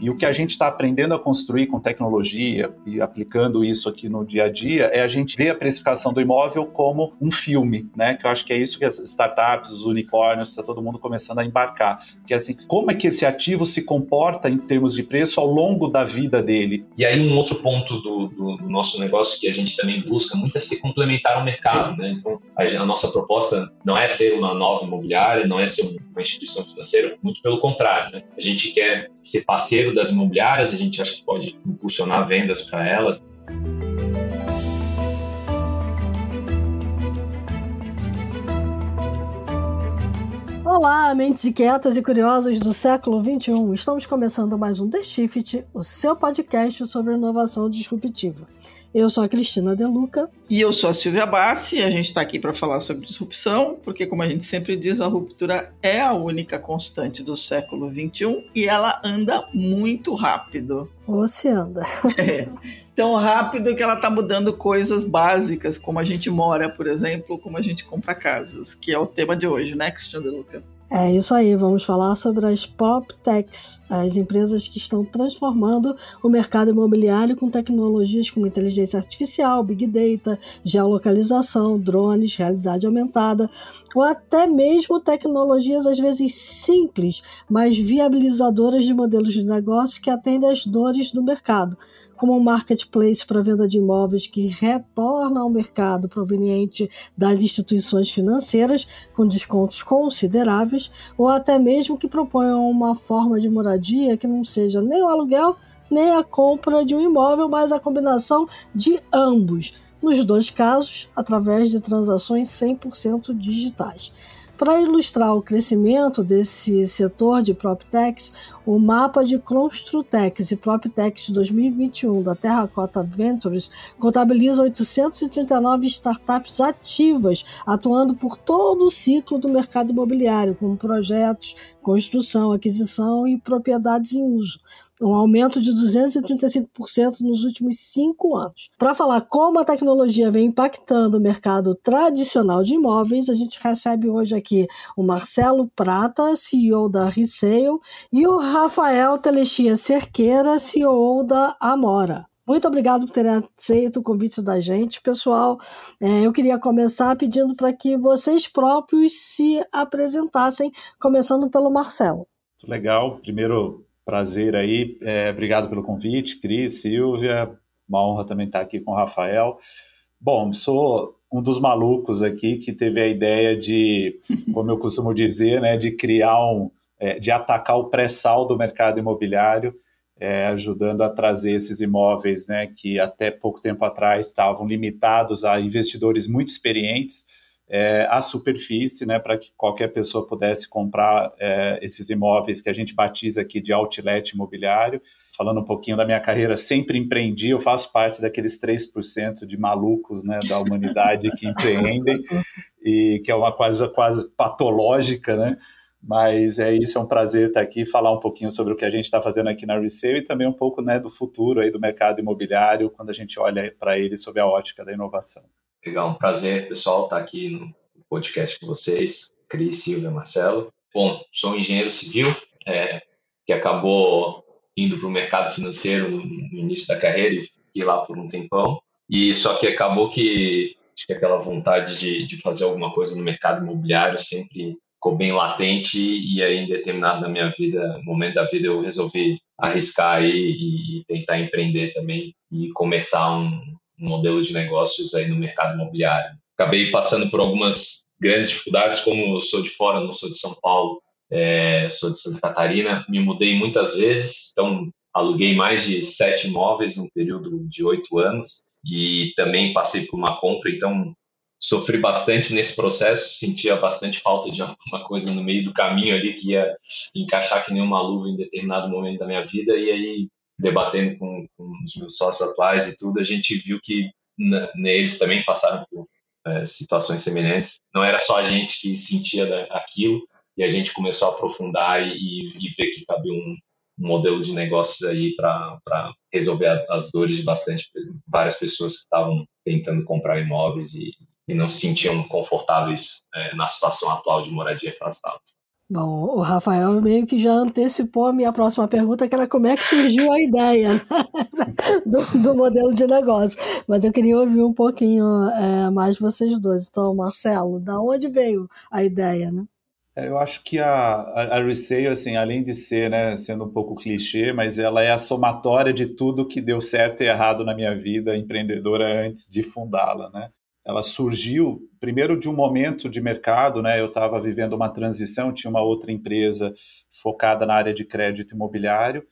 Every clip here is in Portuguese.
E o que a gente está aprendendo a construir com tecnologia e aplicando isso aqui no dia a dia é a gente ver a precificação do imóvel como um filme, né? Que eu acho que é isso que as startups, os unicórnios, está todo mundo começando a embarcar. Que é assim, como é que esse ativo se comporta em termos de preço ao longo da vida dele? E aí um outro ponto do, do, do nosso negócio que a gente também busca muito é se complementar ao mercado, né? Então a, a nossa proposta não é ser uma nova imobiliária, não é ser uma instituição financeira, muito pelo contrário, né? A gente quer ser parceiro das imobiliárias, a gente acha que pode impulsionar vendas para elas. Olá, mentes inquietas e curiosas do século XXI. Estamos começando mais um The Shift, o seu podcast sobre inovação disruptiva. Eu sou a Cristina Deluca. E eu sou a Silvia Bassi. A gente está aqui para falar sobre disrupção, porque, como a gente sempre diz, a ruptura é a única constante do século XXI e ela anda muito rápido. Ou se anda. É tão rápido que ela está mudando coisas básicas, como a gente mora, por exemplo, como a gente compra casas, que é o tema de hoje, né, Cristiano de Luca? É isso aí, vamos falar sobre as Pop Techs, as empresas que estão transformando o mercado imobiliário com tecnologias como inteligência artificial, big data, geolocalização, drones, realidade aumentada, ou até mesmo tecnologias às vezes simples, mas viabilizadoras de modelos de negócio que atendem às dores do mercado, como um marketplace para venda de imóveis que retorna ao mercado proveniente das instituições financeiras com descontos consideráveis, ou até mesmo que proponham uma forma de moradia que não seja nem o aluguel nem a compra de um imóvel, mas a combinação de ambos. Nos dois casos, através de transações 100% digitais. Para ilustrar o crescimento desse setor de PropTechs, o mapa de Construtex e PropTechs 2021 da Terracota Ventures contabiliza 839 startups ativas, atuando por todo o ciclo do mercado imobiliário, como projetos, construção, aquisição e propriedades em uso, um aumento de 235% nos últimos cinco anos. Para falar como a tecnologia vem impactando o mercado tradicional de imóveis, a gente recebe hoje aqui o Marcelo Prata, CEO da Resale, e o Rafael Telexia Cerqueira, CEO da Amora. Muito obrigado por terem aceito o convite da gente. Pessoal, é, eu queria começar pedindo para que vocês próprios se apresentassem, começando pelo Marcelo. Legal. Primeiro, prazer aí. É, obrigado pelo convite, Cris, Silvia. Uma honra também estar aqui com o Rafael. Bom, sou um dos malucos aqui que teve a ideia de, como eu costumo dizer, né, de criar um, é, de atacar o pré-sal do mercado imobiliário, é, ajudando a trazer esses imóveis, né, que até pouco tempo atrás estavam limitados a investidores muito experientes é, a superfície, né, para que qualquer pessoa pudesse comprar é, esses imóveis que a gente batiza aqui de outlet imobiliário. Falando um pouquinho da minha carreira, sempre empreendi, eu faço parte daqueles 3% de malucos né, da humanidade que empreendem, e que é uma coisa quase patológica, né? Mas é isso, é um prazer estar aqui falar um pouquinho sobre o que a gente está fazendo aqui na Resale e também um pouco né, do futuro aí do mercado imobiliário quando a gente olha para ele sob a ótica da inovação. Legal, um prazer, pessoal, estar aqui no podcast com vocês, Cris, Silvia, Marcelo. Bom, sou engenheiro civil é, que acabou indo para o mercado financeiro no, início da carreira e fiquei lá por um tempão. E só que acabou que acho que aquela vontade de, de fazer alguma coisa no mercado imobiliário sempre ficou bem latente e aí em determinado na minha vida, momento da vida eu resolvi arriscar e, e tentar empreender também e começar um modelo de negócios aí no mercado imobiliário. Acabei passando por algumas grandes dificuldades, como eu sou de fora, não sou de São Paulo, é, sou de Santa Catarina, me mudei muitas vezes, então aluguei mais de sete imóveis num período de oito anos e também passei por uma compra, então sofri bastante nesse processo, sentia bastante falta de alguma coisa no meio do caminho ali que ia encaixar que nem uma luva em determinado momento da minha vida e aí debatendo com, com os meus sócios atuais e tudo, a gente viu que neles também passaram por é, situações semelhantes. Não era só a gente que sentia aquilo, e a gente começou a aprofundar e, e ver que cabia um, um modelo de negócios aí para resolver as dores de bastante várias pessoas que estavam tentando comprar imóveis e, e não se sentiam confortáveis é, na situação atual de moradia que elas estavam. Bom, o Rafael meio que já antecipou a minha próxima pergunta, que era como é que surgiu a ideia né? do, do, modelo de negócio. Mas eu queria ouvir um pouquinho é, mais vocês dois. Então, Marcelo, da onde veio a ideia, né? É, eu acho que a, a, a Resale, assim, além de ser, né, sendo um pouco clichê, mas ela é a somatória de tudo que deu certo e errado na minha vida empreendedora antes de fundá-la, né? Ela surgiu primeiro de um momento de mercado, né? Eu estava vivendo uma transição, tinha uma outra empresa focada na área de crédito imobiliário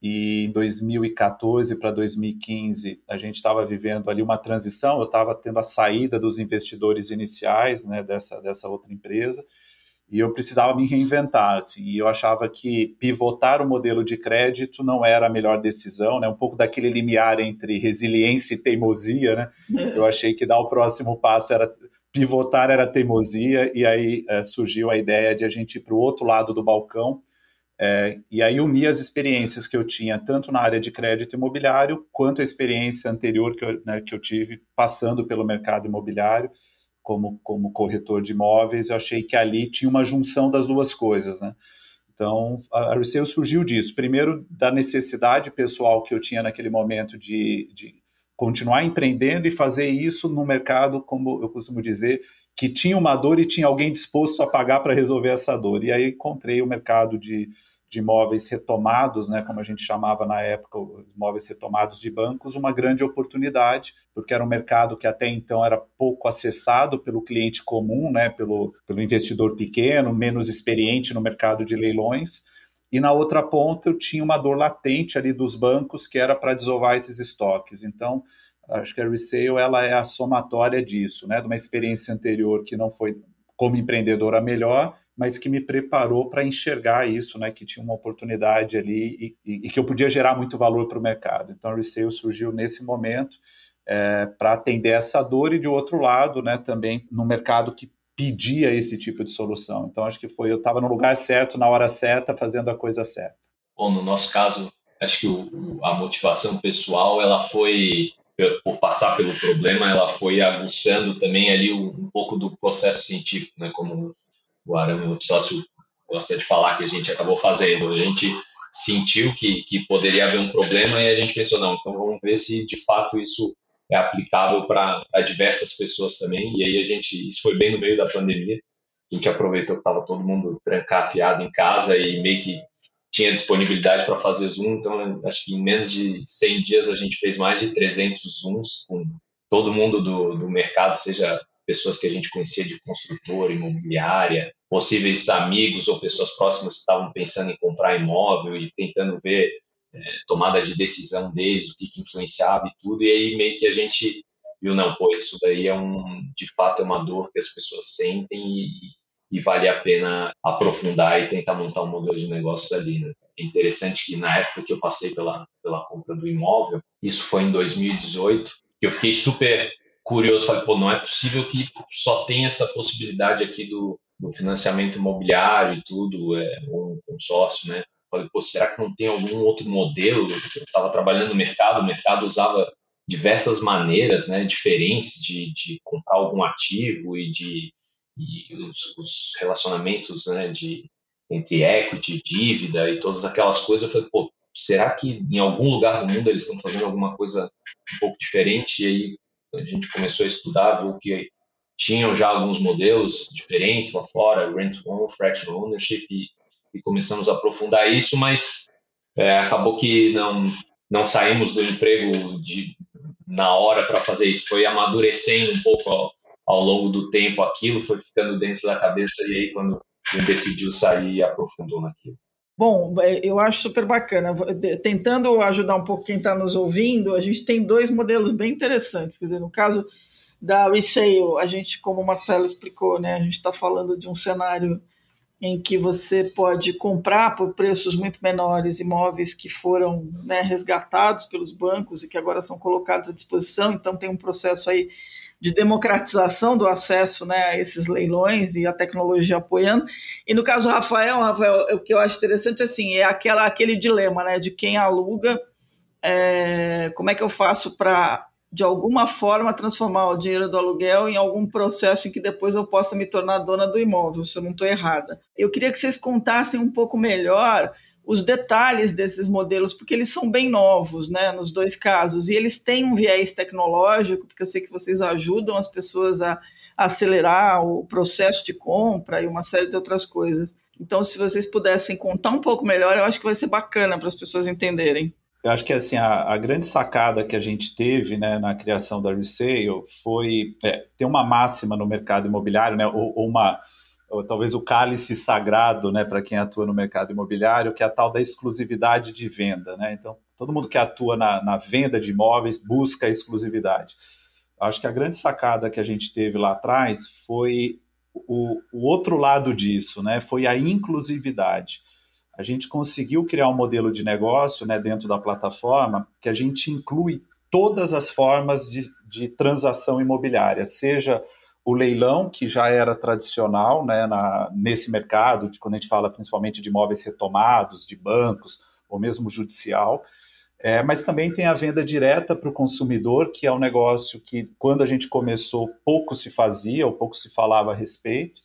e em 2014 para 2015 a gente estava vivendo ali uma transição. Eu estava tendo a saída dos investidores iniciais, né? Dessa dessa outra empresa e eu precisava me reinventar, assim, e eu achava que pivotar o modelo de crédito não era a melhor decisão, né, um pouco daquele limiar entre resiliência e teimosia, né, eu achei que dar o próximo passo era pivotar era teimosia, e aí é, surgiu a ideia de a gente ir para o outro lado do balcão, é, e aí unir as experiências que eu tinha, tanto na área de crédito imobiliário, quanto a experiência anterior que eu, né, que eu tive passando pelo mercado imobiliário, como, como corretor de imóveis, eu achei que ali tinha uma junção das duas coisas, né? Então, a Resale surgiu disso. Primeiro, da necessidade pessoal que eu tinha naquele momento de, de continuar empreendendo e fazer isso no mercado, como eu costumo dizer, que tinha uma dor e tinha alguém disposto a pagar para resolver essa dor. E aí encontrei o mercado de de imóveis retomados, né, como a gente chamava na época, imóveis retomados de bancos, uma grande oportunidade, porque era um mercado que até então era pouco acessado pelo cliente comum, né, pelo, pelo investidor pequeno, menos experiente no mercado de leilões. E na outra ponta eu tinha uma dor latente ali dos bancos que era para desovar esses estoques. Então, acho que a resale ela é a somatória disso, né, de uma experiência anterior que não foi como empreendedora melhor mas que me preparou para enxergar isso, né, que tinha uma oportunidade ali e, e, e que eu podia gerar muito valor para o mercado. Então, o resale surgiu nesse momento é, para atender essa dor e, de outro lado, né, também no mercado que pedia esse tipo de solução. Então, acho que foi eu estava no lugar certo, na hora certa, fazendo a coisa certa. Bom, no nosso caso, acho que o, a motivação pessoal, ela foi por passar pelo problema, ela foi aguçando também ali um, um pouco do processo científico, né? Como o Arame, o sócio, gosta de falar que a gente acabou fazendo. A gente sentiu que, que poderia haver um problema e a gente pensou, não, então vamos ver se de fato isso é aplicável para diversas pessoas também. E aí a gente, isso foi bem no meio da pandemia, a gente aproveitou que estava todo mundo trancafiado em casa e meio que tinha disponibilidade para fazer Zoom, então acho que em menos de 100 dias a gente fez mais de 300 Zooms com todo mundo do, do mercado, seja pessoas que a gente conhecia de construtora, imobiliária, possíveis amigos ou pessoas próximas que estavam pensando em comprar imóvel e tentando ver é, tomada de decisão deles, o que, que influenciava e tudo, e aí meio que a gente viu, não, pô, isso daí é um, de fato é uma dor que as pessoas sentem e, e vale a pena aprofundar e tentar montar um modelo de negócios ali, né? É interessante que na época que eu passei pela, pela compra do imóvel, isso foi em 2018, que eu fiquei super curioso, falei, pô, não é possível que só tenha essa possibilidade aqui do, do financiamento imobiliário e tudo, é, um consórcio, né? Falei, pô, será que não tem algum outro modelo? Eu estava trabalhando no mercado, o mercado usava diversas maneiras, né, diferentes de, de comprar algum ativo e de e os, os relacionamentos, né, de entre equity, dívida e todas aquelas coisas. Eu falei, pô, será que em algum lugar do mundo eles estão fazendo alguma coisa um pouco diferente? E aí a gente começou a estudar, viu que tinham já alguns modelos diferentes lá fora, rent on, fractional ownership, e, e começamos a aprofundar isso, mas é, acabou que não não saímos do emprego de, na hora para fazer isso, foi amadurecendo um pouco ao, ao, longo do tempo aquilo, foi ficando dentro da cabeça e aí quando decidiu sair aprofundou naquilo. Bom, é, eu acho super bacana. Tentando ajudar um pouco quem está nos ouvindo, a gente tem dois modelos bem interessantes. Quer dizer, no caso da resale, a gente, como o Marcelo explicou, né, a gente está falando de um cenário em que você pode comprar por preços muito menores imóveis que foram né, resgatados pelos bancos e que agora são colocados à disposição. Então, tem um processo aí de democratização do acesso né, a esses leilões e a tecnologia apoiando. E no caso do Rafael, Rafael, o que eu acho interessante assim, é aquela, aquele dilema né, de quem aluga, é, como é que eu faço para de alguma forma, transformar o dinheiro do aluguel em algum processo em que depois eu possa me tornar dona do imóvel, se eu não estou errada. Eu queria que vocês contassem um pouco melhor os detalhes desses modelos, porque eles são bem novos, né, nos dois casos, e eles têm um viés tecnológico, porque eu sei que vocês ajudam as pessoas a, acelerar o processo de compra e uma série de outras coisas. Então, se vocês pudessem contar um pouco melhor, eu acho que vai ser bacana para as pessoas entenderem. Eu acho que assim a, a, grande sacada que a gente teve né, na criação da Resale foi é, ter uma máxima no mercado imobiliário, né, ou, ou uma talvez o cálice sagrado, né, para quem atua no mercado imobiliário, que é a tal da exclusividade de venda, né? Então, todo mundo que atua na, na venda de imóveis busca a exclusividade. Acho que a grande sacada que a gente teve lá atrás foi o, o outro lado disso, né? Foi a inclusividade a gente conseguiu criar um modelo de negócio né, dentro da plataforma que a gente inclui todas as formas de, de transação imobiliária, seja o leilão, que já era tradicional né, na, nesse mercado, de, quando a gente fala principalmente de imóveis retomados, de bancos, ou mesmo judicial, é, mas também tem a venda direta para o consumidor, que é um negócio que, quando a gente começou, pouco se fazia, ou pouco se falava a respeito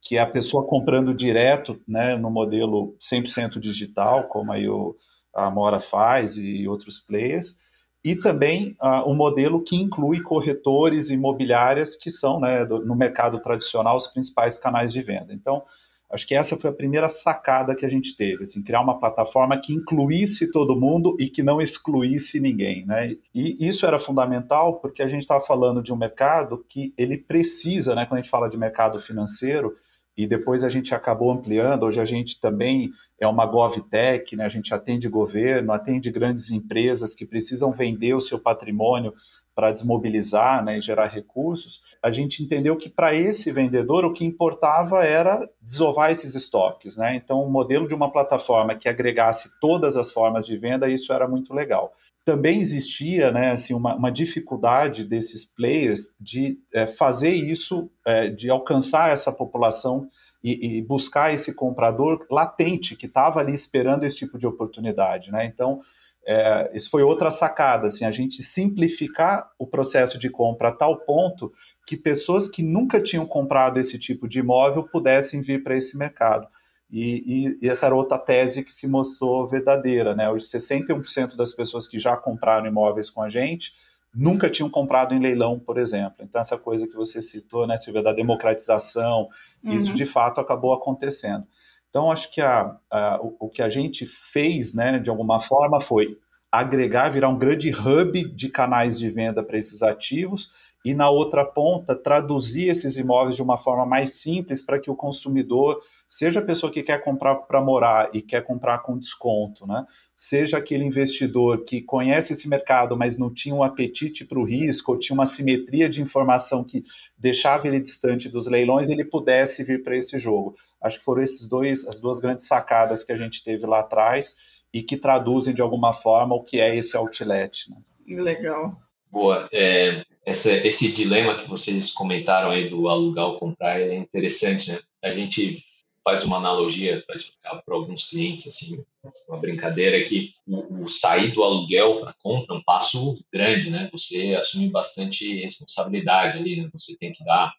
que é a pessoa comprando direto, né, no modelo 100% digital, como aí o, a Mora faz e outros players, e também uh, um modelo que inclui corretores imobiliárias que são, né, do, no mercado tradicional, os principais canais de venda. Então, acho que essa foi a primeira sacada que a gente teve, assim, criar uma plataforma que incluísse todo mundo e que não excluísse ninguém, né? E isso era fundamental porque a gente estava falando de um mercado que ele precisa, né, quando a gente fala de mercado financeiro, e depois a gente acabou ampliando. Hoje a gente também é uma GovTech, né? a gente atende governo, atende grandes empresas que precisam vender o seu patrimônio para desmobilizar né, e gerar recursos. A gente entendeu que para esse vendedor o que importava era desovar esses estoques. Né? Então, o modelo de uma plataforma que agregasse todas as formas de venda, isso era muito legal também existia né, assim, uma, uma dificuldade desses players de é, fazer isso, é, de alcançar essa população e, e, buscar esse comprador latente que estava ali esperando esse tipo de oportunidade. Né? Então, é, isso foi outra sacada, assim, a gente simplificar o processo de compra a tal ponto que pessoas que nunca tinham comprado esse tipo de imóvel pudessem vir para esse mercado. E, e, e, essa era outra tese que se mostrou verdadeira, né? Hoje, 61% das pessoas que já compraram imóveis com a gente nunca tinham comprado em leilão, por exemplo. Então, essa coisa que você citou, né, Silvia, da democratização, uhum. isso de fato acabou acontecendo. Então, acho que a, a, o, o, que a gente fez, né, de alguma forma, foi agregar, virar um grande hub de canais de venda para esses ativos e, na outra ponta, traduzir esses imóveis de uma forma mais simples para que o consumidor seja a pessoa que quer comprar para morar e quer comprar com desconto, né? Seja aquele investidor que conhece esse mercado, mas não tinha um apetite para o risco, ou tinha uma simetria de informação que deixava ele distante dos leilões, ele pudesse vir para esse jogo. Acho que foram esses dois, as duas grandes sacadas que a gente teve lá atrás e que traduzem de alguma forma o que é esse outlet. Né? Legal. Boa. É, essa, esse dilema que vocês comentaram aí do alugar ou comprar é interessante, né? A gente faz uma analogia para explicar para alguns clientes, assim, uma brincadeira que o, o sair do aluguel para compra é um passo grande, né? Você assume bastante responsabilidade ali, né? Você tem que dar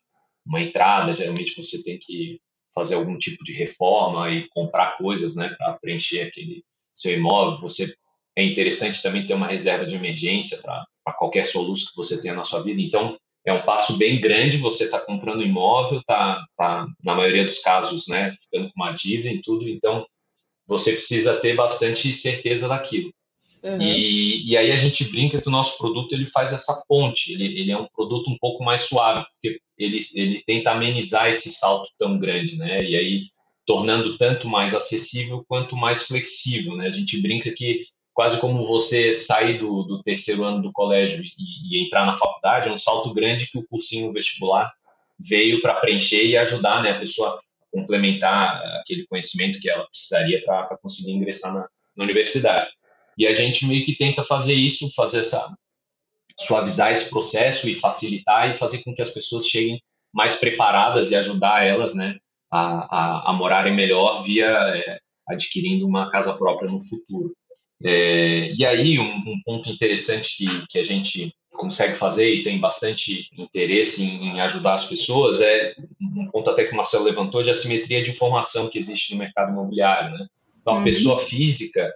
uma entrada, geralmente você tem que fazer algum tipo de reforma e comprar coisas, né, para preencher aquele seu imóvel. Você é interessante também ter uma reserva de emergência para qualquer soluço que você tenha na sua vida. Então, é um passo bem grande, você está comprando imóvel, está, tá, na maioria dos casos, né, ficando com uma dívida e tudo, então você precisa ter bastante certeza daquilo. Uhum. E, e aí a gente brinca que o nosso produto ele faz essa ponte, ele, ele é um produto um pouco mais suave, porque ele, ele tenta amenizar esse salto tão grande, né, e aí tornando tanto mais acessível quanto mais flexível, né, a gente brinca que quase como você sair do, do terceiro ano do colégio e, e, entrar na faculdade, é um salto grande que o cursinho vestibular veio para preencher e ajudar né, a pessoa a complementar aquele conhecimento que ela precisaria para conseguir ingressar na, na universidade. E a gente meio que tenta fazer isso, fazer essa suavizar esse processo e facilitar e fazer com que as pessoas cheguem mais preparadas e ajudar elas, né, a, a, a morarem melhor via é, adquirindo uma casa própria no futuro. É, e aí, um, um, ponto interessante que, que a gente consegue fazer e tem bastante interesse em, ajudar as pessoas é um ponto até que o Marcelo levantou de assimetria de informação que existe no mercado imobiliário, né? Então, a uhum. pessoa física,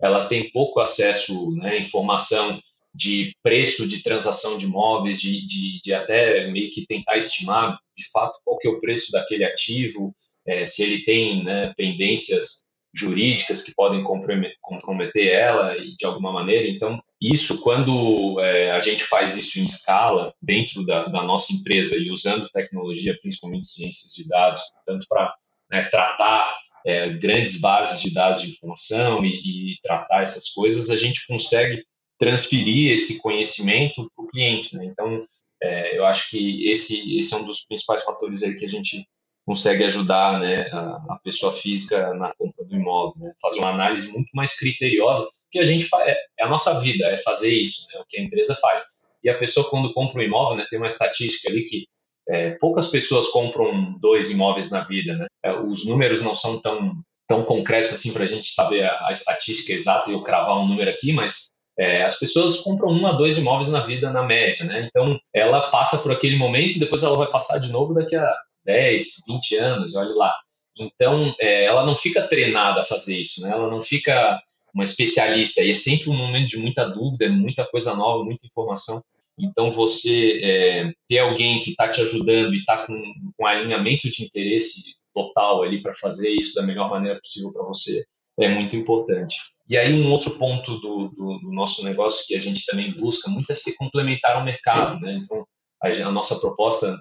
ela tem pouco acesso né, à informação de preço de transação de imóveis, de, de, de, até meio que tentar estimar de fato qual que é o preço daquele ativo, é, se ele tem né, pendências jurídicas que podem comprometer ela de alguma maneira. Então, isso, quando é, a gente faz isso em escala dentro da, da, nossa empresa e usando tecnologia, principalmente ciências de dados, tanto para né, tratar é, grandes bases de dados de informação e, e, tratar essas coisas, a gente consegue transferir esse conhecimento para o cliente. Né? Então, é, eu acho que esse, esse é um dos principais fatores aí que a gente consegue ajudar né, a, a pessoa física na compra do imóvel, né? fazer uma análise muito mais criteriosa que a gente faz, é, é, a nossa vida, é fazer isso, né, o que a empresa faz. E a pessoa, quando compra um imóvel, né, tem uma estatística ali que é, poucas pessoas compram dois imóveis na vida. Né? É, os números não são tão, tão concretos assim para a gente saber a, a, estatística exata e eu cravar um número aqui, mas é, as pessoas compram um a dois imóveis na vida, na média. Né? Então, ela passa por aquele momento e depois ela vai passar de novo daqui a 10, 20 anos, olha lá. Então, é, ela não fica treinada a fazer isso, né? ela não fica uma especialista, e é sempre um momento de muita dúvida, muita coisa nova, muita informação. Então, você é, ter alguém que está te ajudando e está com, com alinhamento de interesse total ali para fazer isso da melhor maneira possível para você é muito importante. E aí, um outro ponto do, do, do, nosso negócio que a gente também busca muito é se complementar ao mercado. Né? Então, a, a nossa proposta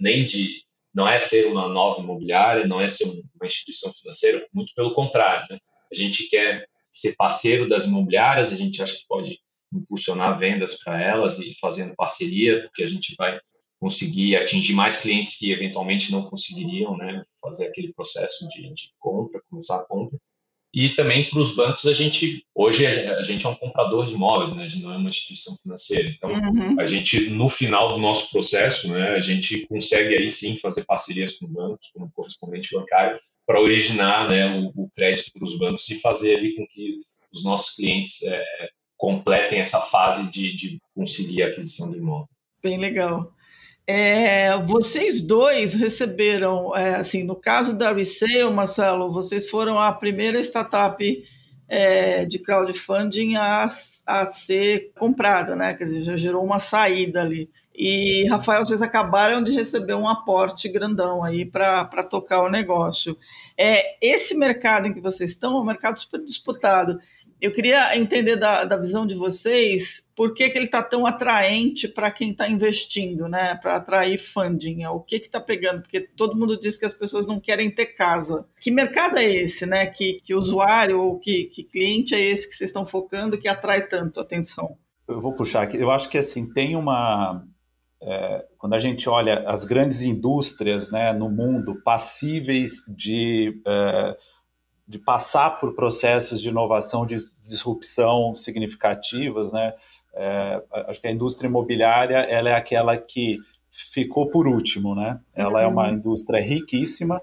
nem de não é ser uma nova imobiliária, não é ser uma instituição financeira, muito pelo contrário. Né? A gente quer ser parceiro das imobiliárias, a gente acha que pode impulsionar vendas para elas e fazendo parceria, porque a gente vai conseguir atingir mais clientes que eventualmente não conseguiriam né, fazer aquele processo de, de compra, começar a compra. E também para os bancos, a gente, hoje a gente é um comprador de imóveis, né? a gente não é uma instituição financeira. Então, uhum. a gente, no final do nosso processo, né, a gente consegue aí sim fazer parcerias com bancos, com um correspondente bancário, para originar né, o, o crédito para os bancos e fazer ali com que os nossos clientes é, completem essa fase de, de conseguir a aquisição do imóvel. Bem legal. É, vocês dois receberam, é, assim, no caso da Resale, Marcelo, vocês foram a primeira startup é, de crowdfunding a, a ser comprada, né? Quer dizer, já gerou uma saída ali. E, Rafael, vocês acabaram de receber um aporte grandão aí para tocar o negócio. É, esse mercado em que vocês estão é um mercado super disputado. Eu queria entender da, da visão de vocês por que, que ele está tão atraente para quem está investindo, né? Para atrair funding. O que está pegando? Porque todo mundo diz que as pessoas não querem ter casa. Que mercado é esse, né? Que, que usuário ou que, que cliente é esse que vocês estão focando que atrai tanto atenção? Eu vou puxar aqui. Eu acho que assim tem uma é, quando a gente olha as grandes indústrias né, no mundo passíveis de é, de passar por processos de inovação, de disrupção significativas, né? É, acho que a indústria imobiliária ela é aquela que ficou por último, né? Ela uhum. é uma uhum. indústria riquíssima.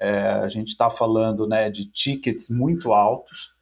É, a gente está falando, né, de tickets muito altos.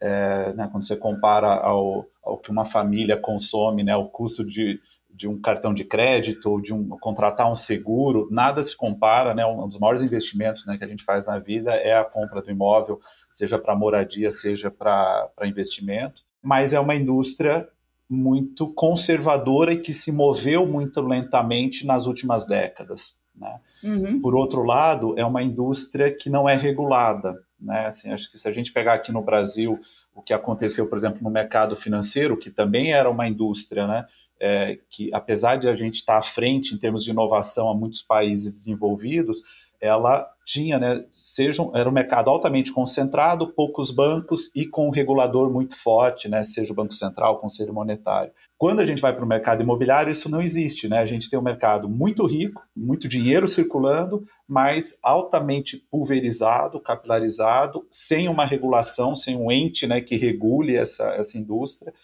É, né, quando você compara ao, ao que uma família consome, né, o custo de de um cartão de crédito ou de um, contratar um seguro, nada se compara, né? Um dos maiores investimentos né, que a gente faz na vida é a compra do imóvel, seja para moradia, seja para investimento. Mas é uma indústria muito conservadora e que se moveu muito lentamente nas últimas décadas. Né? Uhum. Por outro lado, é uma indústria que não é regulada. Né? Assim, acho que se a gente pegar aqui no Brasil o que aconteceu, por exemplo, no mercado financeiro, que também era uma indústria, né? É, que apesar de a gente estar à frente em termos de inovação a muitos países desenvolvidos, ela tinha, né, seja, era um mercado altamente concentrado, poucos bancos e com um regulador muito forte, né, seja o Banco Central, o Conselho Monetário. Quando a gente vai para o mercado imobiliário, isso não existe, né? A gente tem um mercado muito rico, muito dinheiro circulando, mas altamente pulverizado, capilarizado, sem uma regulação, sem um ente, né, que regule essa, essa indústria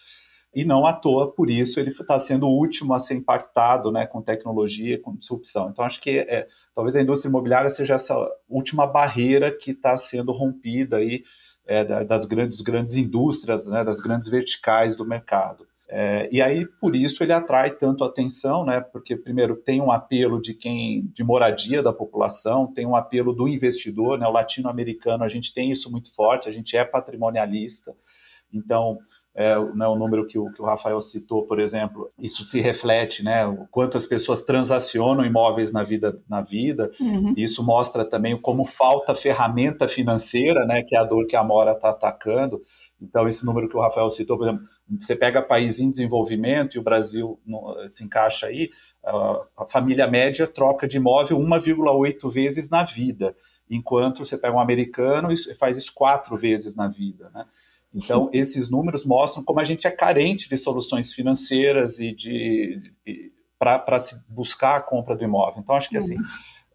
e não à toa, por isso, ele está sendo o último a ser impactado né, com tecnologia, com disrupção. Então, acho que é, talvez a indústria imobiliária seja essa última barreira que está sendo rompida aí, é, das grandes, grandes indústrias, né, das grandes verticais do mercado. É, e aí, por isso, ele atrai tanto atenção, né? Porque, primeiro, tem um apelo de quem, de moradia da população, tem um apelo do investidor, né? O latino-americano, a gente tem isso muito forte, a gente é patrimonialista. Então, é, né, o número que o, que o Rafael citou, por exemplo, isso se reflete, né? Quantas pessoas transacionam imóveis na vida, na vida. Uhum. Isso mostra também como falta ferramenta financeira, né? Que é a dor que a Mora está atacando. Então, esse número que o Rafael citou, por exemplo, você pega país em desenvolvimento e o Brasil se encaixa aí, a família média troca de imóvel 1,8 vezes na vida, enquanto você pega um americano e faz isso quatro vezes na vida, né? Então, esses números mostram como a gente é carente de soluções financeiras e de, de para se buscar a compra do imóvel. Então, acho que assim,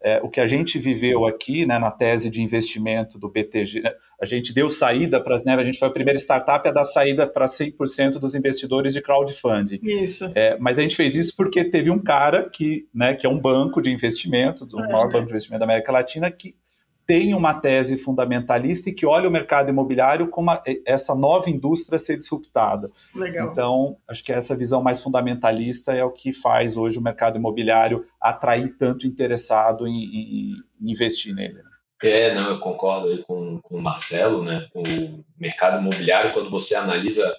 é, o que a gente viveu aqui, né, na tese de investimento do BTG, né, a gente deu saída para as, né, a gente foi a primeira startup a dar saída para 100% dos investidores de crowdfunding. Isso. É, mas a gente fez isso porque teve um cara que, né, que é um banco de investimento, do é. maior banco de investimento da América Latina, que tem uma tese fundamentalista e que olha o mercado imobiliário como uma, essa nova indústria ser disruptada. Legal. Então, acho que essa visão mais fundamentalista é o que faz hoje o mercado imobiliário atrair tanto interessado em, em, em investir nele. Né? É, não, eu concordo aí com, com o Marcelo, né? O mercado imobiliário, quando você analisa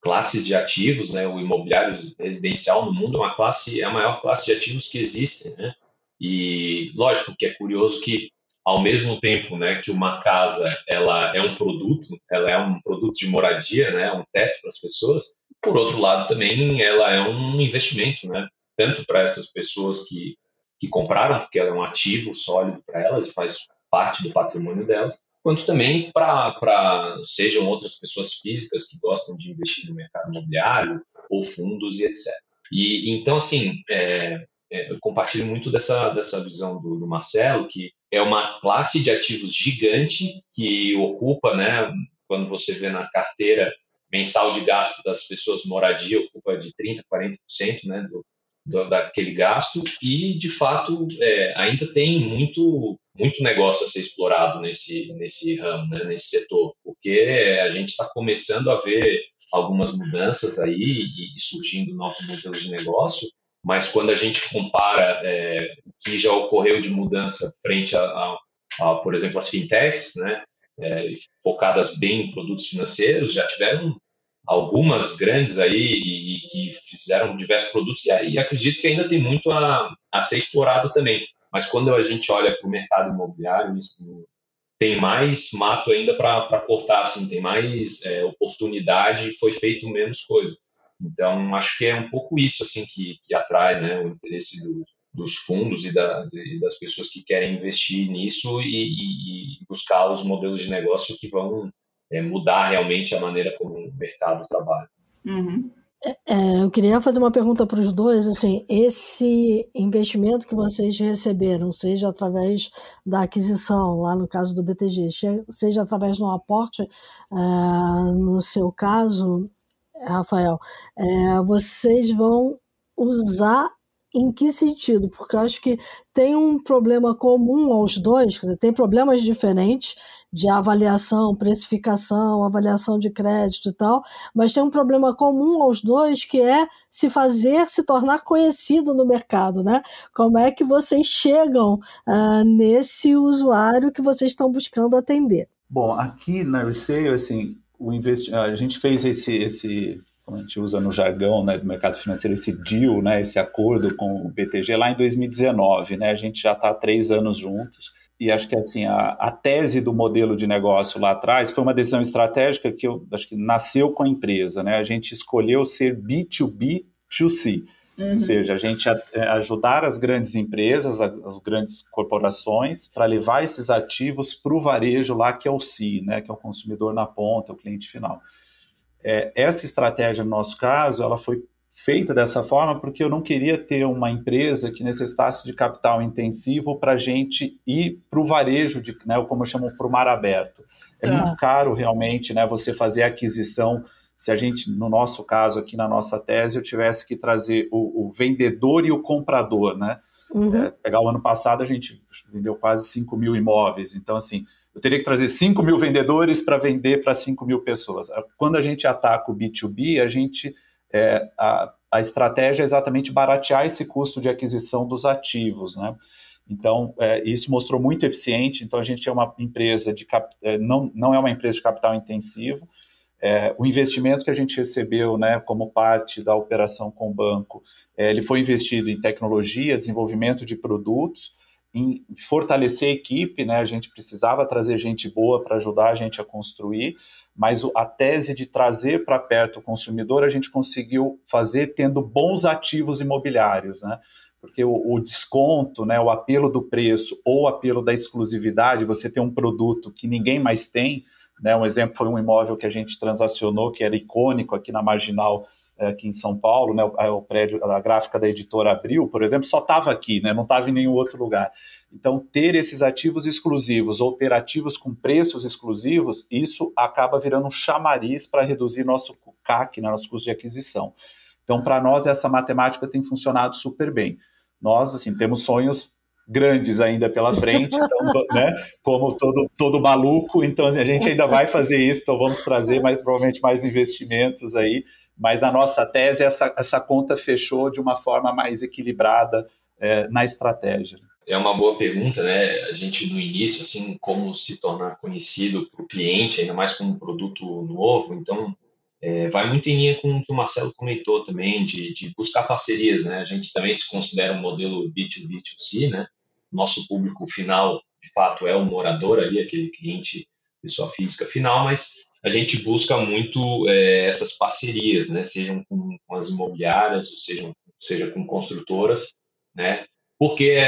classes de ativos, né? O imobiliário residencial no mundo é uma classe, é a maior classe de ativos que existem, né? E lógico que é curioso que ao mesmo tempo né, que uma casa ela é um produto, ela é um produto de moradia, né, um teto para as pessoas, por outro lado também ela é um investimento, né, tanto para essas pessoas que, que compraram, porque ela é um ativo sólido para elas e faz parte do patrimônio delas, quanto também para sejam outras pessoas físicas que gostam de investir no mercado imobiliário ou fundos e etc. E então assim, é, é, eu compartilho muito dessa, dessa visão do, do, Marcelo, que é uma classe de ativos gigante que ocupa, né, quando você vê na carteira mensal de gasto das pessoas moradia, ocupa de 30%, 40% né, do, do, daquele gasto, e de fato é, ainda tem muito, muito negócio a ser explorado nesse, nesse ramo, né, nesse setor, porque a gente está começando a ver algumas mudanças aí e surgindo novos modelos de negócio mas quando a gente compara é, o que já ocorreu de mudança frente a, a, a por exemplo, as fintechs, né, é, focadas bem em produtos financeiros, já tiveram algumas grandes aí e, e que fizeram diversos produtos e, e, acredito que ainda tem muito a, a ser explorado também. Mas quando a gente olha para o mercado imobiliário, tem mais mato ainda para cortar, assim, tem mais é, oportunidade foi feito menos coisa. Então, acho que é um pouco isso assim que, que atrai né, o interesse do, dos fundos e, da, de, das pessoas que querem investir nisso e, e, buscar os modelos de negócio que vão é, mudar realmente a maneira como o mercado trabalha. Uhum. É, é eu queria fazer uma pergunta para os dois, assim, esse investimento que vocês receberam, seja através da aquisição, lá no caso do BTG, seja através de um aporte, uh, no seu caso, Rafael, é, vocês vão usar em que sentido? Porque eu acho que tem um problema comum aos dois, dizer, tem problemas diferentes de avaliação, precificação, avaliação de crédito e tal, mas tem um problema comum aos dois que é se fazer se tornar conhecido no mercado, né? Como é que vocês chegam uh, nesse usuário que vocês estão buscando atender? Bom, aqui na Resale, assim, o investi... a gente fez esse, esse, como a gente usa no jargão né, do mercado financeiro, esse deal, né, esse acordo com o BTG lá em 2019, né, a gente já está há três anos juntos, e acho que assim, a, a, tese do modelo de negócio lá atrás foi uma decisão estratégica que eu acho que nasceu com a empresa, né, a gente escolheu ser B2B2C, Uhum. Ou seja, a gente é, ajudar as grandes empresas, as grandes corporações, para levar esses ativos para o varejo lá, que é o C, né, que é o consumidor na ponta, o cliente final. É, essa estratégia, no nosso caso, ela foi feita dessa forma porque eu não queria ter uma empresa que necessitasse de capital intensivo para a gente ir para o varejo, de, né, como eu chamo, para o mar aberto. É, é muito caro realmente né, você fazer aquisição se a gente, no nosso caso aqui na nossa tese, eu tivesse que trazer o, o vendedor e o comprador, né? Uhum. É, pegar o ano passado, a gente vendeu quase 5 mil imóveis. Então, assim, eu teria que trazer 5 mil vendedores para vender para 5 mil pessoas. Quando a gente ataca o B2B, a gente é, a, a estratégia é exatamente baratear esse custo de aquisição dos ativos, né? Então, é, isso mostrou muito eficiente. Então, a gente é uma empresa de cap... É, não, não é uma empresa de capital intensivo. É, o investimento que a gente recebeu, né, como parte da operação com o banco, é, ele foi investido em tecnologia, desenvolvimento de produtos, em fortalecer a equipe, né? A gente precisava trazer gente boa para ajudar a gente a construir, mas a tese de trazer para perto o consumidor a gente conseguiu fazer tendo bons ativos imobiliários, né? Porque o, o desconto, né, o apelo do preço ou o apelo da exclusividade, você tem um produto que ninguém mais tem, né? Um exemplo foi um imóvel que a gente transacionou que era icônico aqui na Marginal é, aqui em São Paulo, né, o, prédio, a gráfica da editora Abril, por exemplo, só estava aqui, né, não estava em nenhum outro lugar. Então, ter esses ativos exclusivos ou ter ativos com preços exclusivos, isso acaba virando um chamariz para reduzir nosso CAC, né, nosso custo de aquisição. Então, para nós, essa matemática tem funcionado super bem. Nós, assim, temos sonhos grandes ainda pela frente, então, né, como todo, todo maluco, então a gente ainda vai fazer isso, então vamos trazer mais, provavelmente mais investimentos aí, mas a nossa tese, essa, essa conta fechou de uma forma mais equilibrada é, na estratégia. É uma boa pergunta, né? A gente no início, assim, como se tornar conhecido para o cliente, ainda mais com um produto novo, então é, vai muito em linha com o que o Marcelo comentou também, de, de buscar parcerias, né? A gente também se considera um modelo B2B2C, né? Nosso público final, de fato, é o morador ali, aquele cliente, pessoa física final, mas a gente busca muito é, essas parcerias, né? Sejam com, com, as imobiliárias, ou sejam, seja com construtoras, né? Porque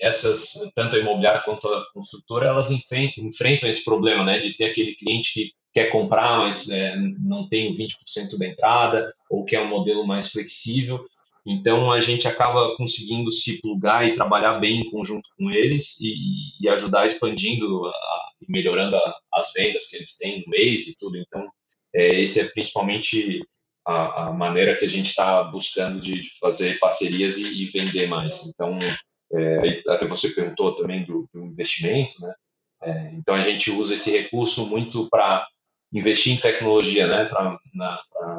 essas, tanto a imobiliária quanto a construtora, elas enfrentam, esse problema, né? De ter aquele cliente que quer comprar, mas é, não tem 20% da entrada, ou quer um modelo mais flexível. Então a gente acaba conseguindo se plugar e trabalhar bem em conjunto com eles e, e ajudar expandindo e melhorando a, as vendas que eles têm no mês e tudo. Então é, esse é principalmente a, a, maneira que a gente está buscando de, fazer parcerias e, e vender mais. Então é, até você perguntou também do, do investimento, né? É, então a gente usa esse recurso muito para investir em tecnologia, né? Para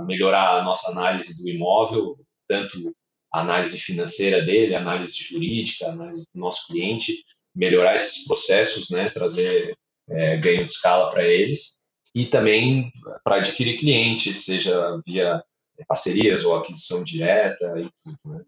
melhorar a nossa análise do imóvel, tanto análise financeira dele, análise jurídica, análise do nosso cliente, melhorar esses processos, né, trazer é, ganho de escala para eles e também para adquirir clientes, seja via parcerias ou aquisição direta e tudo. Né?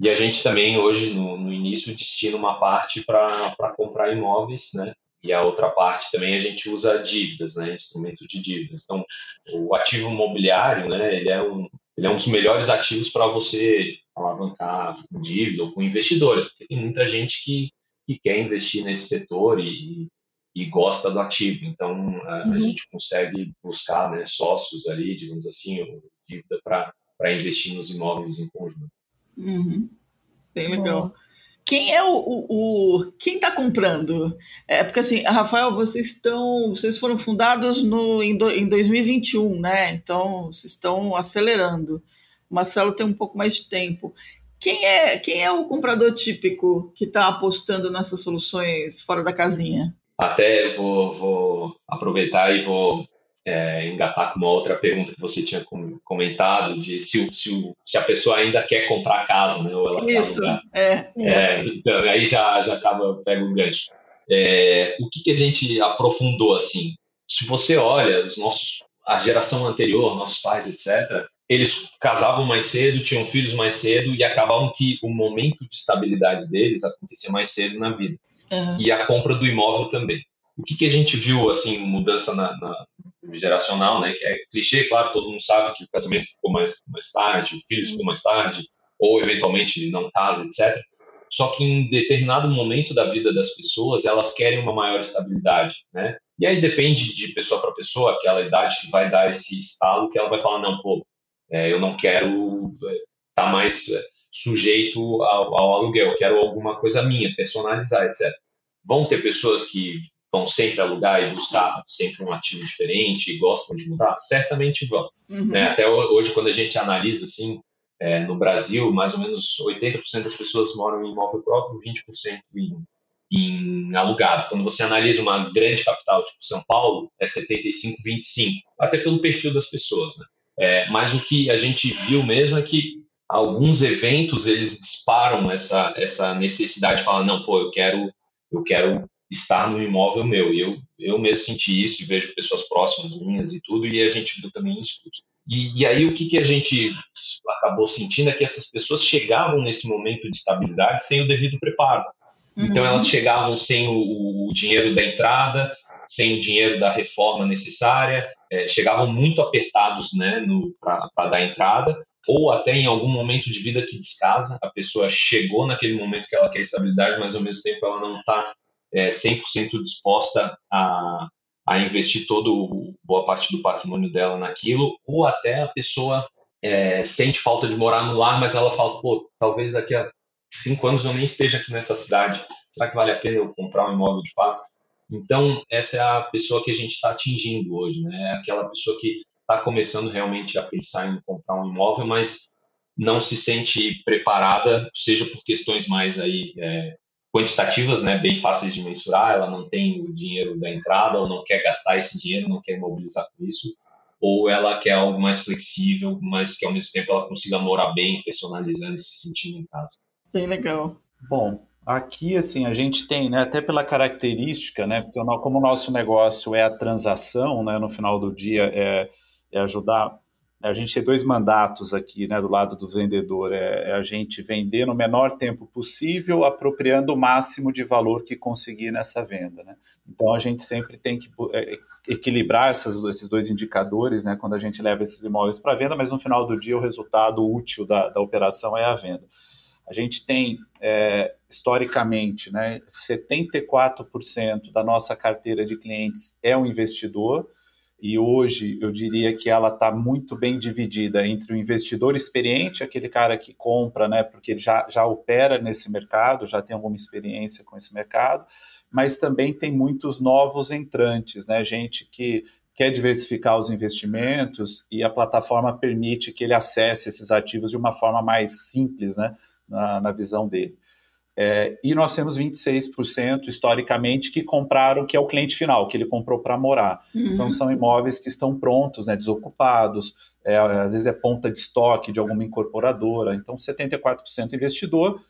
E a gente também hoje no, no início destina uma parte para comprar imóveis, né? E a outra parte também a gente usa dívidas, né? Instrumento de dívidas. Então, o ativo imobiliário, né? Ele é um, ele é um dos melhores ativos para você alavancar com dívida ou com investidores, porque tem muita gente que, que quer investir nesse setor e, e gosta do ativo. Então, a, uhum. a gente consegue buscar né, sócios ali, digamos assim, ou dívida para investir nos imóveis em conjunto. Uhum. Bem legal. Bom. Quem é o, o, o quem está comprando? É porque assim, Rafael, vocês estão, vocês foram fundados no em, do, em 2021, né? Então vocês estão acelerando. O Marcelo tem um pouco mais de tempo. Quem é quem é o comprador típico que está apostando nessas soluções fora da casinha? Até vou, vou aproveitar e vou é, engatar com uma outra pergunta que você tinha comentado de se, se, se a pessoa ainda quer comprar casa, né? Ou ela Isso, é, é. Então, aí já, já acaba, pega o gancho. É, o que, que a gente aprofundou, assim? Se você olha os nossos, a geração anterior, nossos pais, etc., eles casavam mais cedo, tinham filhos mais cedo e acabavam que o momento de estabilidade deles acontecia mais cedo na vida. Uhum. E a compra do imóvel também. O que, que a gente viu, assim, mudança na, na geracional, né? Que é clichê, claro, todo mundo sabe que o casamento ficou mais, mais tarde, o filho ficou mais tarde, ou eventualmente não casa, etc. Só que em determinado momento da vida das pessoas, elas querem uma maior estabilidade, né? E aí depende de pessoa para pessoa, aquela idade que vai dar esse estalo, que ela vai falar, não, pô, é, eu não quero estar é, tá mais é, sujeito ao, ao aluguel, eu quero alguma coisa minha, personalizar, etc. Vão ter pessoas que vão sempre alugar e buscar sempre um ativo diferente e gostam de mudar? Certamente vão. Uhum. Né? Até hoje, quando a gente analisa assim, é, no Brasil, mais ou menos 80% das pessoas moram em imóvel próprio, 20% em, em alugado. Quando você analisa uma grande capital, tipo São Paulo, é 75-25, até pelo perfil das pessoas. Né? É, mas o que a gente viu mesmo é que alguns eventos eles disparam essa, essa necessidade de falar, não, pô, eu quero, eu quero estar no imóvel meu. E eu, eu mesmo senti isso e vejo pessoas próximas minhas e tudo, e a gente viu também isso. E, e aí o que, que a gente acabou sentindo é que essas pessoas chegavam nesse momento de estabilidade sem o devido preparo. Então, uhum. Elas chegavam sem o, o, dinheiro da entrada, sem o dinheiro da reforma necessária, é, chegavam muito apertados né, para dar entrada, ou até em algum momento de vida que descasa, a pessoa chegou naquele momento que ela quer estabilidade, mas ao mesmo tempo ela não está é, 100% disposta a, a investir todo boa parte do patrimônio dela naquilo, ou até a pessoa é, sente falta de morar no lar, mas ela fala, pô, talvez daqui a cinco anos eu nem esteja aqui nessa cidade, será que vale a pena eu comprar um imóvel de fato? Então, essa é a pessoa que a gente está atingindo hoje, né? É aquela pessoa que está começando realmente a pensar em comprar um imóvel, mas não se sente preparada, seja por questões mais aí é, quantitativas, né, bem fáceis de mensurar, ela não tem o dinheiro da entrada ou não quer gastar esse dinheiro, não quer mobilizar com isso, ou ela quer algo mais flexível, mas que ao mesmo tempo ela consiga morar bem, personalizando e se sentindo em casa. Bem legal. Bom, aqui assim a gente tem, né, até pela característica, né, porque como o nosso negócio é a transação, né, no final do dia é, é ajudar a gente tem dois mandatos aqui, né, do lado do vendedor, é, é, a gente vender no menor tempo possível, apropriando o máximo de valor que conseguir nessa venda, né? Então a gente sempre tem que é, equilibrar essas, esses dois indicadores, né, quando a gente leva esses imóveis para venda, mas no final do dia o resultado útil da, da operação é a venda. A gente tem, é, historicamente, né, 74% da nossa carteira de clientes é um investidor, e hoje eu diria que ela está muito bem dividida entre o investidor experiente, aquele cara que compra, né, porque ele já, já opera nesse mercado, já tem alguma experiência com esse mercado, mas também tem muitos novos entrantes, né, gente que quer diversificar os investimentos e a plataforma permite que ele acesse esses ativos de uma forma mais simples, né, na, na visão dele. É, e nós temos 26% historicamente que compraram, que é o cliente final, que ele comprou para morar. Uhum. Então são imóveis que estão prontos, né, desocupados, é, às vezes é ponta de estoque de alguma incorporadora. Então 74% investidor,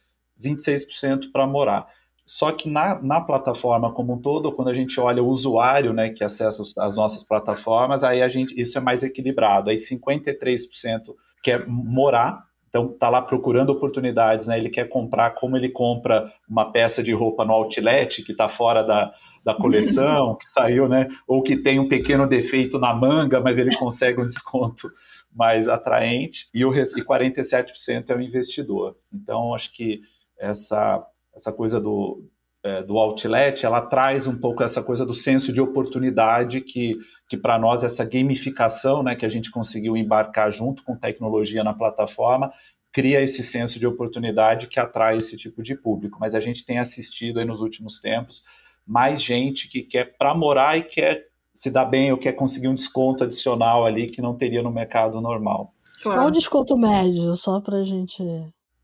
26% para morar. Só que na, na plataforma como um todo, quando a gente olha o usuário né, que acessa as nossas plataformas, aí a gente, isso é mais equilibrado. Aí 53% quer morar, então está lá procurando oportunidades, né? Ele quer comprar como ele compra uma peça de roupa no outlet que está fora da, da coleção, que saiu, né? Ou que tem um pequeno defeito na manga, mas ele consegue um desconto mais atraente. E, o, e 47% é o investidor. Então acho que essa essa coisa do, é, do outlet, ela traz um pouco essa coisa do senso de oportunidade que, que para nós essa gamificação, né, que a gente conseguiu embarcar junto com tecnologia na plataforma, cria esse senso de oportunidade que atrai esse tipo de público. Mas a gente tem assistido nos últimos tempos mais gente que quer para morar e quer se dar bem ou quer conseguir um desconto adicional ali que não teria no mercado normal. Claro. Qual o desconto médio, só para a gente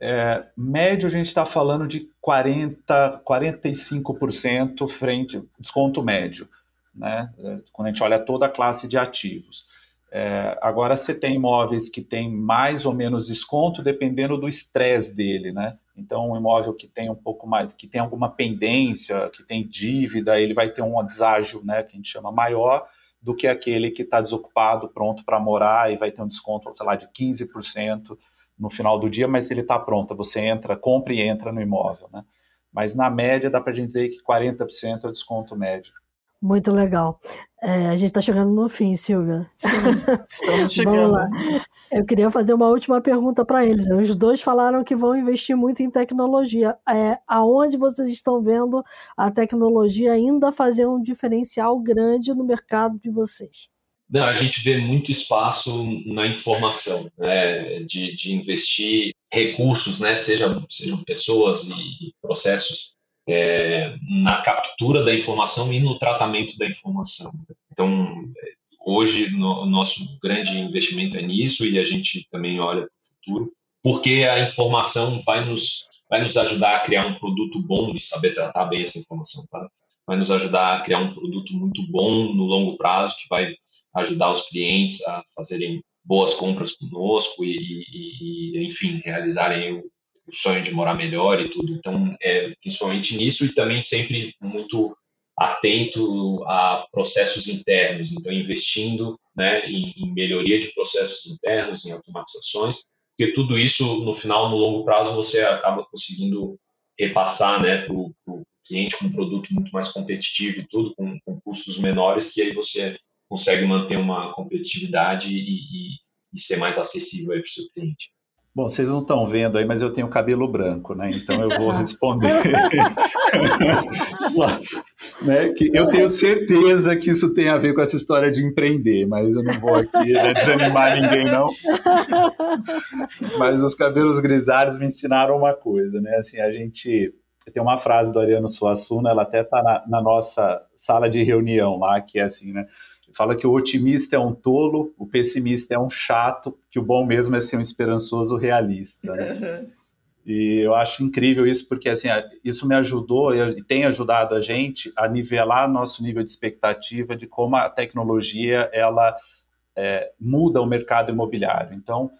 é, médio a gente está falando de 40, 45% frente desconto médio, né? Quando a gente olha toda a classe de ativos. É, agora você tem imóveis que tem mais ou menos desconto dependendo do estresse dele, né? Então um imóvel que tem um pouco mais, que tem alguma pendência, que tem dívida, ele vai ter um deságio, né? Que a gente chama maior do que aquele que está desocupado, pronto para morar e vai ter um desconto, sei lá, de 15% no final do dia, mas ele está pronto. Você entra, compra e entra no imóvel, né? Mas na média dá para a gente dizer que 40% é o desconto médio. Muito legal. É, a gente está chegando no fim, Silvia. Sim, estamos chegando. Vamos lá. Eu queria fazer uma última pergunta para eles. Os dois falaram que vão investir muito em tecnologia. É, aonde vocês estão vendo a tecnologia ainda fazer um diferencial grande no mercado de vocês? Não, a gente vê muito espaço na informação, né, de, de investir recursos, né, seja, sejam pessoas e processos, é, na captura da informação e no tratamento da informação. Então, hoje, no, nosso grande investimento é nisso e a gente também olha para o futuro, porque a informação vai nos, vai nos ajudar a criar um produto bom e saber tratar bem essa informação, tá? vai nos ajudar a criar um produto muito bom no longo prazo que vai ajudar os clientes a fazerem boas compras conosco e, e, e enfim, realizarem o, o, sonho de morar melhor e tudo. Então, é, principalmente nisso e também sempre muito atento a processos internos, então investindo né, em, em melhoria de processos internos, em automatizações, porque tudo isso, no final, no longo prazo, você acaba conseguindo repassar né, para o cliente com um produto muito mais competitivo e tudo, com, com, custos menores, que aí você consegue manter uma competitividade e, e, e ser mais acessível para o seu cliente. Bom, vocês não estão vendo aí, mas eu tenho cabelo branco, né? Então eu vou responder. Só, né, que eu tenho certeza que isso tem a ver com essa história de empreender, mas eu não vou aqui né, desanimar ninguém, não. Mas os cabelos grisalhos me ensinaram uma coisa, né? Assim, a gente tem uma frase do Ariano Suassuna, ela até está na, na nossa sala de reunião lá, que é assim, né? Fala que o otimista é um tolo, o pessimista é um chato, que o bom mesmo é ser um esperançoso realista. Né? E eu acho incrível isso, porque assim, isso me ajudou e tem ajudado a gente a nivelar nosso nível de expectativa de como a tecnologia ela é, muda o mercado imobiliário. Então,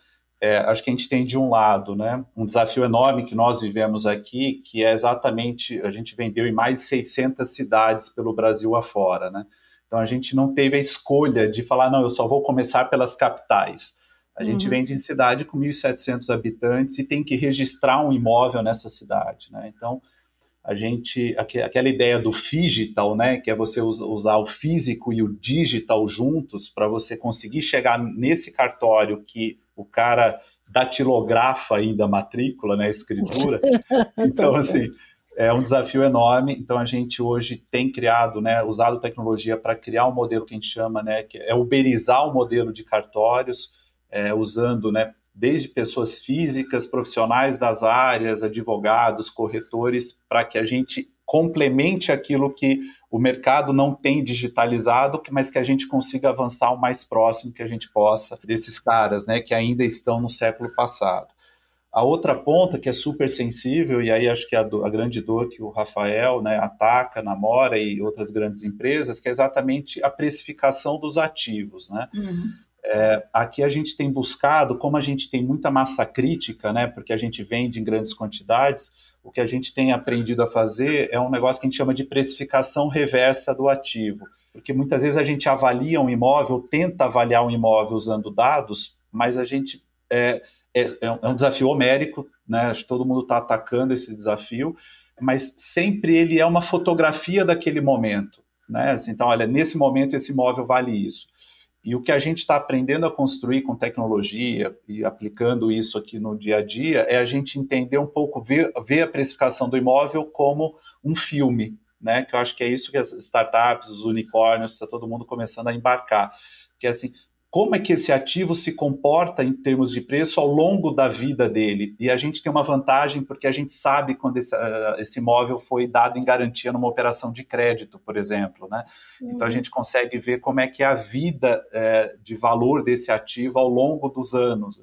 é, acho que a gente tem de um lado, né, um desafio enorme que nós vivemos aqui, que é exatamente a gente vendeu em mais de 600 cidades pelo Brasil afora, né? Então a gente não teve a escolha de falar, não, eu só vou começar pelas capitais. A gente uhum. vende em cidade com 1.700 habitantes e tem que registrar um imóvel nessa cidade, né? Então, a gente, aquela ideia do digital, né, que é você usar o físico e o digital juntos para você conseguir chegar nesse cartório que o cara datilografa ainda a matrícula, né, a escritura. Então, assim, é um desafio enorme. Então a gente hoje tem criado, né, usado tecnologia para criar um modelo que a gente chama, né, que é uberizar o modelo de cartórios, é, usando, né, desde pessoas físicas, profissionais das áreas, advogados, corretores, para que a gente complemente aquilo que o mercado não tem digitalizado, mas que a gente consiga avançar o mais próximo que a gente possa desses caras, né, que ainda estão no século passado. A outra ponta, que é super sensível, e aí acho que é a, do, a grande dor que o Rafael né, ataca, namora e outras grandes empresas, que é exatamente a precificação dos ativos. Né? Uhum. É, aqui a gente tem buscado, como a gente tem muita massa crítica, né, porque a gente vende em grandes quantidades, o que a gente tem aprendido a fazer é um negócio que a gente chama de precificação reversa do ativo. Porque muitas vezes a gente avalia um imóvel, tenta avaliar um imóvel usando dados, mas a gente é, é, é, é um desafio homérico, né? Acho que todo mundo está atacando esse desafio, mas sempre ele é uma fotografia daquele momento, né? Assim, então, olha, nesse momento esse imóvel vale isso. E o que a gente está aprendendo a construir com tecnologia e aplicando isso aqui no dia a dia é a gente entender um pouco, ver, ver a precificação do imóvel como um filme, né? Que eu acho que é isso que as startups, os unicórnios, está todo mundo começando a embarcar. Que é assim, como é que esse ativo se comporta em termos de preço ao longo da vida dele. E a gente tem uma vantagem porque a gente sabe quando esse, uh, esse imóvel foi dado em garantia numa operação de crédito, por exemplo. Né? Uhum. Então a gente consegue ver como é que é a vida uh, de valor desse ativo ao longo dos anos.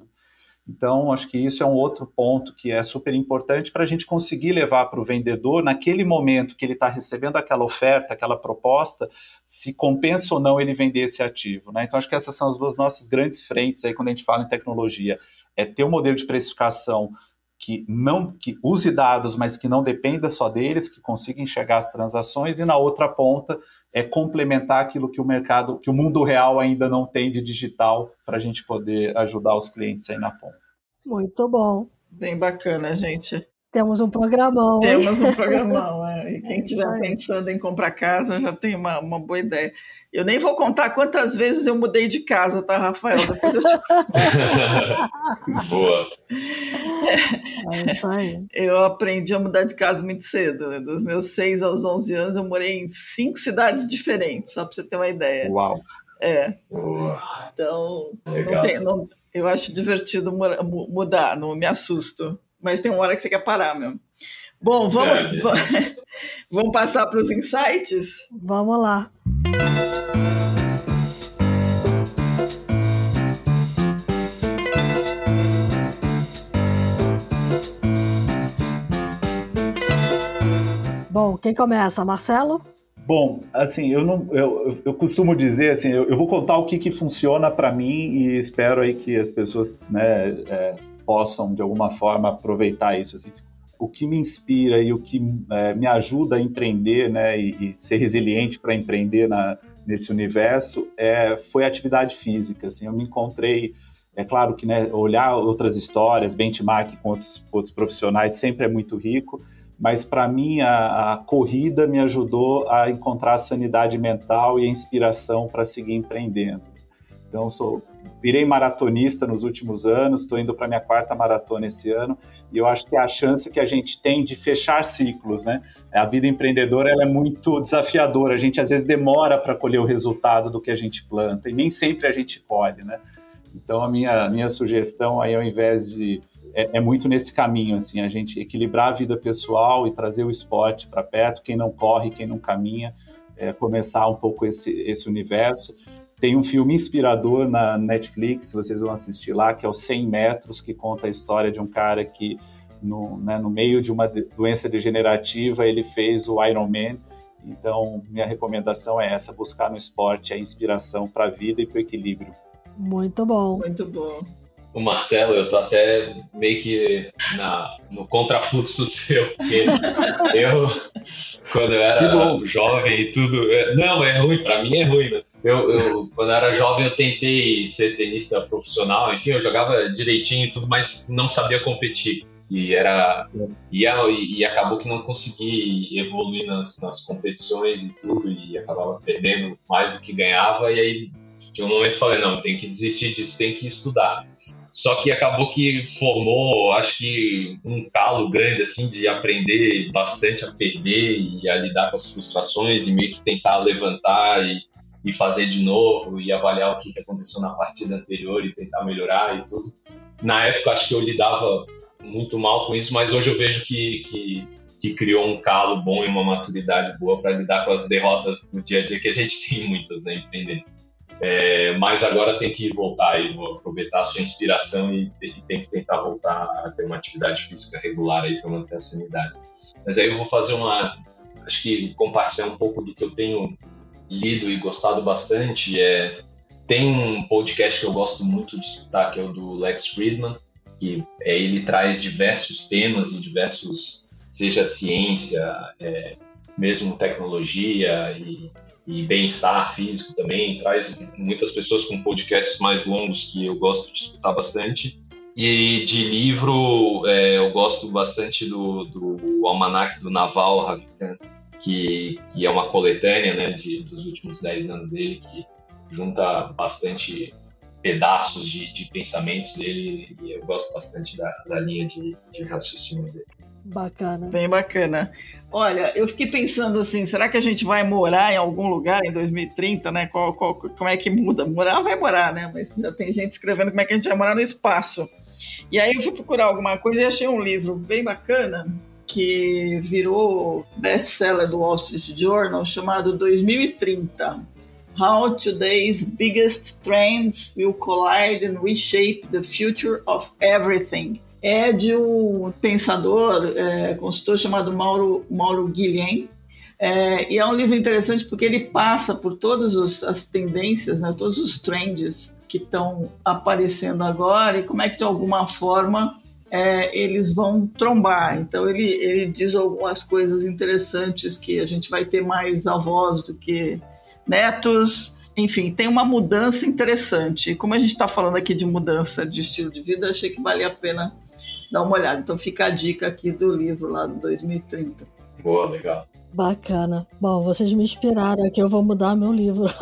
Então, acho que isso é um outro ponto que é super importante para a gente conseguir levar para o vendedor, naquele momento que ele está recebendo aquela oferta, aquela proposta, se compensa ou não ele vender esse ativo. Né? Então, acho que essas são as duas nossas grandes frentes aí quando a gente fala em tecnologia. É ter um modelo de precificação que não que use dados, mas que não dependa só deles, que consiga enxergar as transações, e na outra ponta é complementar aquilo que o mercado, que o mundo real ainda não tem de digital, para a gente poder ajudar os clientes aí na ponta. Muito bom. Bem bacana, gente. Temos um programão. Temos um programão. É. E quem estiver é pensando em comprar casa já tem uma, uma boa ideia. Eu nem vou contar quantas vezes eu mudei de casa, tá, Rafael? Depois eu te... boa. É isso aí. Eu aprendi a mudar de casa muito cedo. Né? Dos meus 6 aos 11 anos, eu morei em cinco cidades diferentes, só para você ter uma ideia. Uau! É. Boa. Então, não tem, não, eu acho divertido mudar, não me assusto mas tem uma hora que você quer parar mesmo. Bom, vamos, é. vamos passar para os insights? Vamos lá. Bom, quem começa? Marcelo? Bom, assim, eu não, eu, eu costumo dizer assim, eu, eu vou contar o que, que funciona para mim e espero aí que as pessoas, né, é, possam de alguma forma aproveitar isso. Assim. O que me inspira e o que é, me ajuda a empreender, né, e, e ser resiliente para empreender na, nesse universo, é, foi atividade física. Assim, eu me encontrei é claro que né, olhar outras histórias, benchmark com outros, outros profissionais sempre é muito rico, mas para mim a, a, corrida me ajudou a encontrar a sanidade mental e a inspiração para seguir empreendendo. Então, sou, virei maratonista nos últimos anos, estou indo para minha quarta maratona esse ano, e eu acho que é a chance que a gente tem de fechar ciclos, né? A vida empreendedora ela é muito desafiadora, a gente às vezes demora para colher o resultado do que a gente planta, e nem sempre a gente colhe, né? Então, a minha, minha sugestão aí, ao invés de é, é, muito nesse caminho, assim, a gente equilibrar a vida pessoal e trazer o esporte para perto, quem não corre, quem não caminha, é, começar um pouco esse, esse universo. Tem um filme inspirador na Netflix, vocês vão assistir lá, que é o 100 Metros, que conta a história de um cara que, no, né, no meio de uma doença degenerativa, ele fez o Ironman. Então, minha recomendação é essa, buscar no esporte a inspiração para a vida e para o equilíbrio. Muito bom. Muito bom o Marcelo, eu tô até meio que na, no contrafluxo seu, porque eu, quando eu era jovem e tudo. É, não, é ruim, para mim é ruim, né? Eu, eu, quando eu era jovem, eu tentei ser tenista profissional, enfim, eu jogava direitinho e tudo, mas não sabia competir. E era. E, e acabou que não consegui evoluir nas, nas competições e tudo, e acabava perdendo mais do que ganhava, e aí de um momento falei, não, tem que desistir disso, tem que estudar. Só que acabou que formou, acho que um calo grande assim de aprender bastante a perder e a lidar com as frustrações e meio que tentar levantar e, e fazer de novo e avaliar o que, que aconteceu na partida anterior e tentar melhorar e tudo. Na época acho que eu lidava muito mal com isso, mas hoje eu vejo que, que, que criou um calo bom e uma maturidade boa para lidar com as derrotas do dia a dia que a gente tem muitas, né, empreendendo. É, mas agora tem que voltar e vou aproveitar a sua inspiração e, e tem que tentar voltar a ter uma atividade física regular aí para manter a sanidade. Mas aí eu vou fazer uma, acho que compartilhar um pouco do que eu tenho lido e gostado bastante. É, tem um podcast que eu gosto muito de escutar que é o do Lex Friedman, que é, ele traz diversos temas e diversos, seja ciência, é, mesmo tecnologia e e bem-estar físico também. Traz muitas pessoas com podcasts mais longos que eu gosto de escutar bastante. E de livro, é, eu gosto bastante do, do Almanac do Naval Ravikant, que, que é uma coletânea né, de, dos últimos 10 anos dele, que junta bastante pedaços de, de pensamentos dele e eu gosto bastante da, da linha de, de raciocínio dele. Bacana. Bem bacana. Olha, eu fiquei pensando assim, será que a gente vai morar em algum lugar em 2030, né? Qual, qual, como é que muda? Morar vai morar, né? Mas já tem gente escrevendo como é que a gente vai morar no espaço. E aí eu fui procurar alguma coisa e achei um livro bem bacana que virou best-seller do Wall Street Journal chamado 2030. How Today's Biggest Trends Will Collide and Reshape the Future of Everything é de um pensador, é, consultor chamado Mauro, Mauro Guilhem, é, e é um livro interessante porque ele passa por todas as tendências, né, todos os trends que estão aparecendo agora e como é que de alguma forma é, eles vão trombar. Então ele, ele diz algumas coisas interessantes que a gente vai ter mais avós do que netos. Enfim, tem uma mudança interessante. Como a gente está falando aqui de mudança de estilo de vida, achei que valia a pena dar uma olhada. Então fica a dica aqui do livro lá do 2030. Boa, legal. Bacana. Bom, vocês me inspiraram aqui, eu vou mudar meu livro.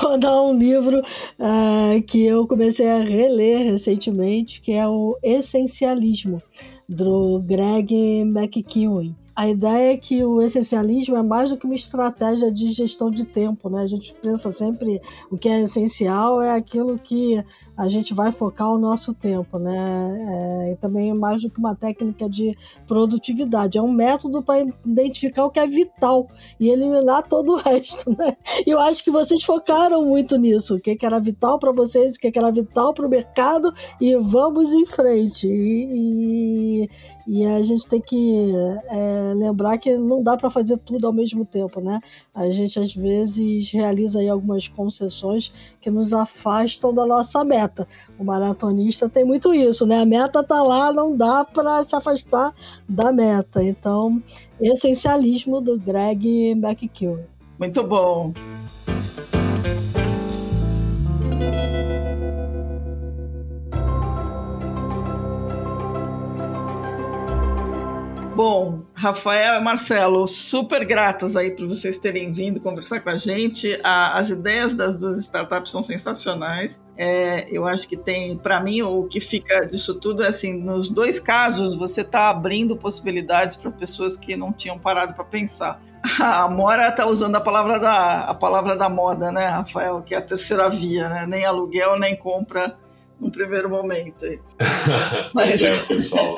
vou, dar um livro uh, que eu comecei a reler recentemente, que é o Essencialismo, do Greg McKeown. A ideia é que o essencialismo é mais do que uma estratégia de gestão de tempo, né? A gente pensa sempre o que é essencial é aquilo que a gente vai focar o nosso tempo, né? É, e também é mais do que uma técnica de produtividade, é um método para identificar o que é vital e eliminar todo o resto, né? E eu acho que vocês focaram muito nisso, o que, era vital para vocês, o que, que era vital para o mercado e vamos em frente. E, e, e, a gente tem que é, lembrar que não dá para fazer tudo ao mesmo tempo, né? A gente às vezes realiza aí algumas concessões que nos afastam da nossa meta. O maratonista tem muito isso, né? A meta tá lá, não dá para se afastar da meta. Então, essencialismo do Greg McKeown. Muito bom. Bom, Rafael e Marcelo, super gratas aí por vocês terem vindo conversar com a gente. As ideias das duas startups são sensacionais. É, eu acho que tem, para mim, o que fica disso tudo é assim: nos dois casos, você está abrindo possibilidades para pessoas que não tinham parado para pensar. A Mora está usando a palavra da a palavra da moda, né, Rafael? Que é a terceira via, né? Nem aluguel nem compra no primeiro momento. Mas é, o pessoal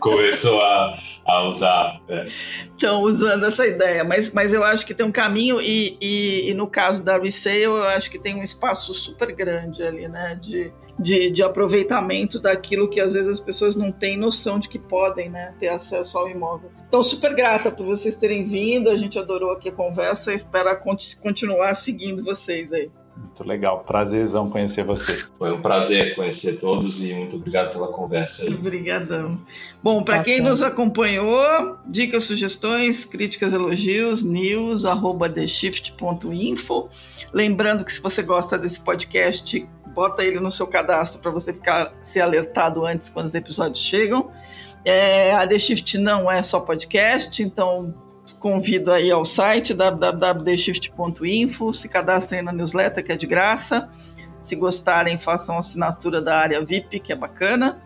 começou a, a usar. Estão é. usando essa ideia, mas, mas eu acho que tem um caminho, e, e, e, no caso da resale, eu acho que tem um espaço super grande ali, né? De, de, de aproveitamento daquilo que às vezes as pessoas não têm noção de que podem né, ter acesso ao imóvel. Então, super grata por vocês terem vindo, a gente adorou aqui a conversa, espero continuar seguindo vocês aí. Muito legal, prazerzão conhecer você. Foi um prazer conhecer todos e muito obrigado pela conversa aí. Obrigadão. Bom, para quem nos acompanhou, dicas, sugestões, críticas, elogios, news, arroba theshift.info. Lembrando que se você gosta desse podcast, bota ele no seu cadastro para você ficar ser alertado antes quando os episódios chegam. É, a The Shift não é só podcast, então convido aí ao site www.shift.info, se cadastrem na newsletter que é de graça. Se gostarem, façam assinatura da área VIP, que é bacana.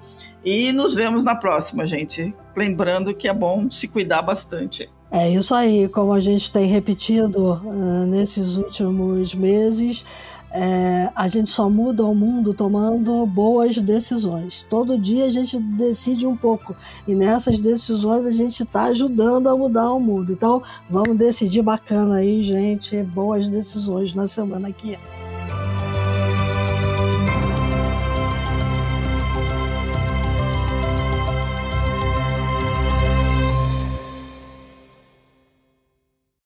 E nos vemos na próxima, gente. Lembrando que é bom se cuidar bastante. É isso aí, como a gente tem repetido uh, nesses últimos meses, é, a gente só muda o mundo tomando boas decisões. Todo dia a gente decide um pouco e nessas decisões a gente está ajudando a mudar o mundo. Então vamos decidir bacana aí, gente. Boas decisões na semana aqui.